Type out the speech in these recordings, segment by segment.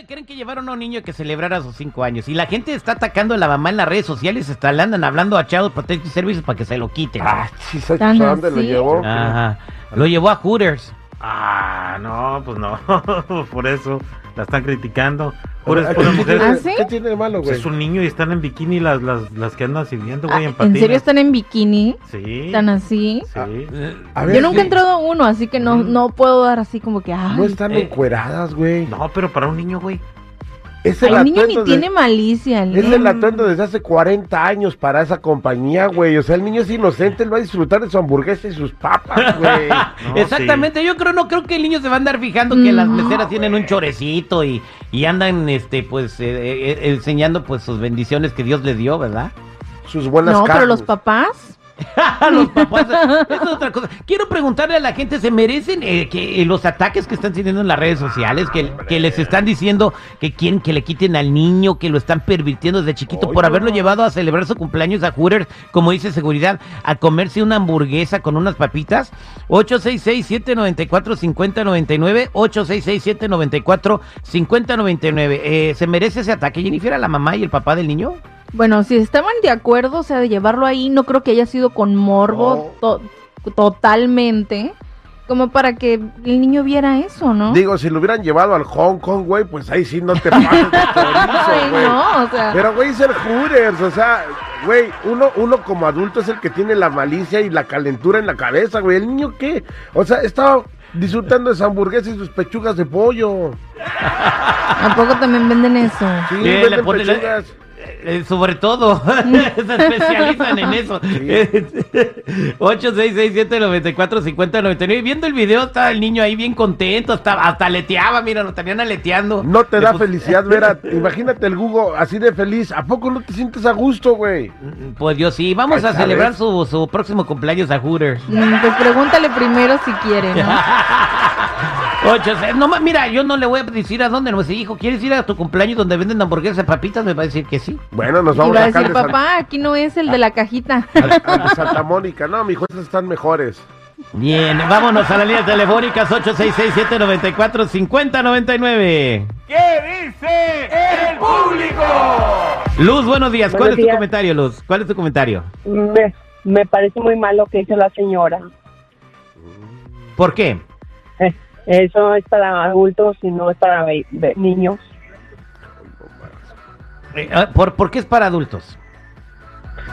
Pues ¿a dónde creen que llevaron a un niño que celebrara sus cinco años? Y la gente está atacando a la mamá en las redes sociales, está, le andan hablando a Child Protective Services para que se lo quiten. Ah, sí, ¿sabes ¿Tan a dónde lo llevó? Ajá. Lo llevó a Hooters. Ah, no, pues no, por eso la están criticando. Por ¿Qué eso, tiene- mujeres, ¿Ah, sí? ¿Qué tiene de malo, pues güey? es un niño y están en bikini las, las, las que andan sirviendo, güey, en Ah, patines. ¿En serio están en bikini? Sí. ¿Tan así? Sí. A ver, Yo nunca he entrado a uno, así que no, Mm. no puedo dar así como que, ay, No están Eh, encueradas, güey. No, pero para un niño, güey. Es el niño ni de- tiene malicia. el Es niño. el atuendo desde hace 40 años para esa compañía, güey. O sea, el niño es inocente, él va a disfrutar de su hamburguesa y sus papas, güey. No, Exactamente, yo creo, no creo que el niño se va a andar fijando que las meseras tienen un chorecito y, y andan, este, pues, eh, eh, eh, enseñando, pues, sus bendiciones que Dios les dio, ¿verdad? Sus buenas No, pero los papás. los papás, es otra cosa. Quiero preguntarle a la gente, ¿se merecen eh, que eh, los ataques que están teniendo en las redes sociales, que, que les están diciendo que quieren que le quiten al niño, que lo están pervirtiendo desde chiquito por haberlo llevado a celebrar su cumpleaños a Hooters, como dice seguridad, a comerse una hamburguesa con unas papitas? 866-794-5099, 866-794-5099. Eh, ¿Se merece ese ataque, Jennifer, a la mamá y el papá del niño? Bueno, si estaban de acuerdo, o sea, de llevarlo ahí, no creo que haya sido con morbo to- totalmente, como para que el niño viera eso, ¿no? Digo, si lo hubieran llevado al Hong Kong, güey, pues ahí sí no te pases de Ay, chorizo, güey. no, o sea, Pero, güey, es el Hooters, o sea, güey, uno, uno como adulto es el que tiene la malicia y la calentura en la cabeza, güey. ¿El niño qué? O sea, estaba disfrutando de su hamburguesa y sus pechugas de pollo. tampoco también venden eso. Sí, venden pechugas. Eh, sobre todo, se especializan en eso. 866-794-5099. Viendo el video, estaba el niño ahí bien contento, hasta, hasta aleteaba, mira, lo tenían aleteando. No te Le da felicidad ver a... Imagínate el Google así de feliz. ¿A poco no te sientes a gusto, güey? Pues yo sí, vamos a celebrar su, su próximo cumpleaños a Hooters. Mm, Pues pregúntale primero si quiere, ¿no? Ocho, se- no, mira, yo no le voy a decir a dónde, no me dice, hijo, ¿quieres ir a tu cumpleaños donde venden hamburguesas y papitas? Me va a decir que sí. Bueno, nos Y vamos va a decir, de, San- papá, aquí no es el de la cajita. a- a- de Santa Mónica. No, mijo, estas están mejores. Bien, vámonos a la línea telefónicas 866-794-5099. ¿Qué dice el público? Luz, buenos días. ¿Cuál es tu comentario, Luz? ¿Cuál es tu comentario? Me, me parece muy mal lo que hizo la señora. ¿Por qué? Eh, Eso es para adultos y no es para niños. Eh, ah, ¿por, por qué es para adultos?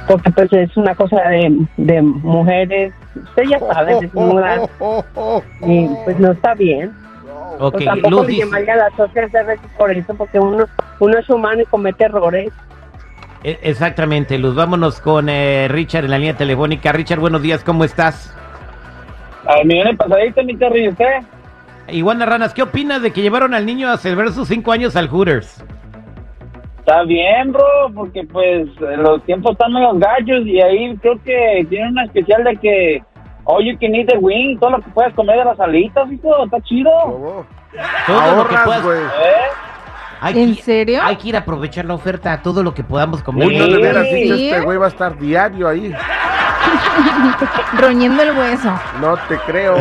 Porque pues es una cosa de, de mujeres. Usted ya sabe, desnudas. Oh, oh, oh, Y oh. pues no está bien. Ok, Pues tampoco Luz le llamaría a las socias de veces por eso, porque uno, uno es humano y comete errores. eh, exactamente, Luz. Vámonos con eh, Richard en la línea telefónica. Richard, buenos días, ¿cómo estás? Al millón de pasadito, mi Terry, ¿y usted? Iguana Ranas, ¿qué opinas de que llevaron al niño a celebrar sus cinco años al Hooters? Está bien, bro, porque pues los tiempos están medio gachos y ahí creo que tiene una especial de que all you can eat the wing, todo lo que puedes comer de las alitas, hijo, está chido. Todo lo que puedas-. ¿Eh? Hay ¿En que- serio? Hay que ir a aprovechar la oferta, todo lo que podamos comer. Uy, no de veras, Sí. dicho, este güey va a estar diario ahí. Roñendo el hueso. No te creo.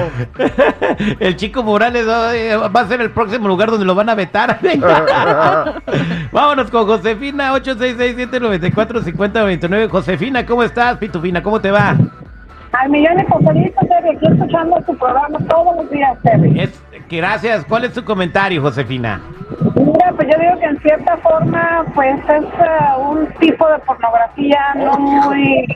El chico Morales eh, va a ser el próximo lugar donde lo van a vetar. Vámonos con Josefina, 866-794-5099. Josefina, ¿cómo estás? Pitufina, ¿cómo te va? Al millón de aquí escuchando tu programa todos los días, Terry. Gracias. ¿Cuál es tu comentario, Josefina? Mira, pues yo digo que en cierta forma, pues es eh, un tipo de pornografía no muy,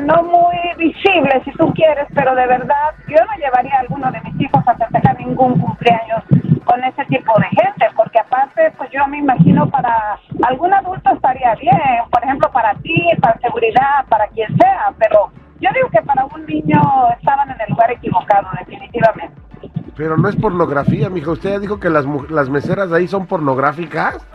no muy visible, si tú quieres, pero de verdad, yo no llevaría a alguno de mis hijos a festejar ningún cumpleaños con ese tipo de gente, porque aparte, pues yo me imagino para algún adulto estaría bien, por ejemplo, para ti, para seguridad, para quien sea, pero yo digo que para un niño estaban en el lugar equivocado, definitivamente. Pero no es pornografía, mijo. Usted ya dijo que las, las meseras de ahí son pornográficas.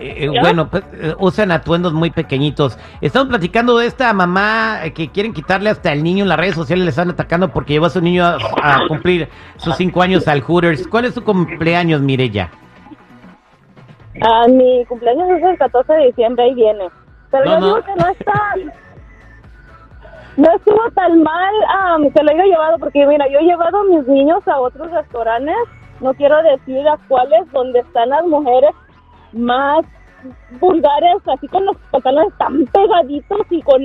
Eh, eh, bueno, pues, eh, usan atuendos muy pequeñitos. Estamos platicando de esta mamá eh, que quieren quitarle hasta el niño en las redes sociales, le están atacando porque llevó a su niño a, a cumplir sus cinco años al Hooters. ¿Cuál es su cumpleaños, Mirella? Ah, mi cumpleaños es el 14 de diciembre, ahí viene. Pero No, yo no. digo que no está... No estuvo tan mal am, que lo haya llevado, porque mira, yo he llevado a mis niños a otros restaurantes no quiero decir a cuáles, donde están las mujeres más vulgares, así con los pantalones tan pegaditos y con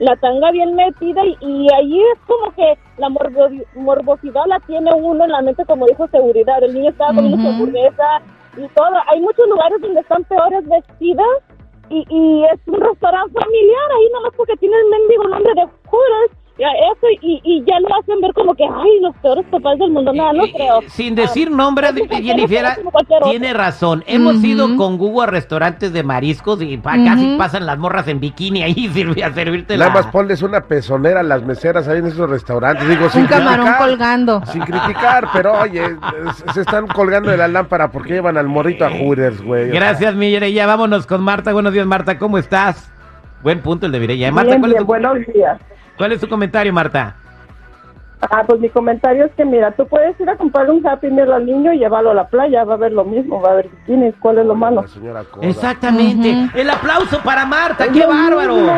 la tanga bien metida y, y ahí es como que la morbo- morbosidad la tiene uno en la mente como dijo seguridad, el niño estaba comiendo su Ujú. hamburguesa y todo, hay muchos lugares donde están peores vestidas y, y es un restaurante familiar ahí nomás porque tiene el mendigo nombre de Hooters eso y, y ya lo hacen ver como que ay los peores papás del mundo nada no Eh, eh, creo Sin decir nombres, es como Jennifer, tiene razón. Hemos ido con Google a restaurantes de mariscos y pa- casi pasan las morras en bikini ahí sirvi- a servirte Nada más ponles una pezonera a las meseras ahí en esos restaurantes. Digo, sin Un camarón criticar, colgando. Sin criticar, pero oye, se están colgando de la lámpara porque llevan al morrito a Hooters, güey. Gracias, Mireya. Vámonos con Marta. Buenos días, Marta. ¿Cómo estás? Buen punto el de Mireya. Marta, Bien, ¿cuál, bien, es tu, buenos días. ¿Cuál es tu comentario, Marta? Ah, pues mi comentario es que mira, tú puedes ir a comprar un Happy Meal al niño y llevarlo a la playa, va a ver lo mismo, va a ver bikinis, ¿cuál es lo malo? Exactamente. El aplauso para Marta. Es ¡Qué bárbaro! mismo.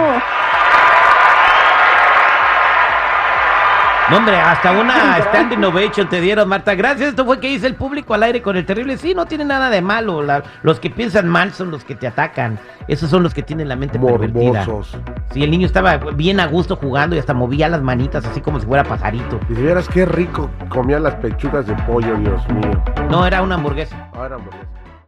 No, hombre, hasta una standing ovation te dieron, Marta. Gracias. Esto fue que dice el público al aire con el terrible. Sí, no tiene nada de malo. La- los que piensan mal son los que te atacan. Esos son los que tienen la mente pervertida. Morbosos. Sí, el niño estaba bien a gusto jugando y hasta movía las manitas así como si fuera pajarito. Y si vieras qué rico comía las pechugas de pollo, Dios mío. No, era una hamburguesa. Ahora, hamburguesa.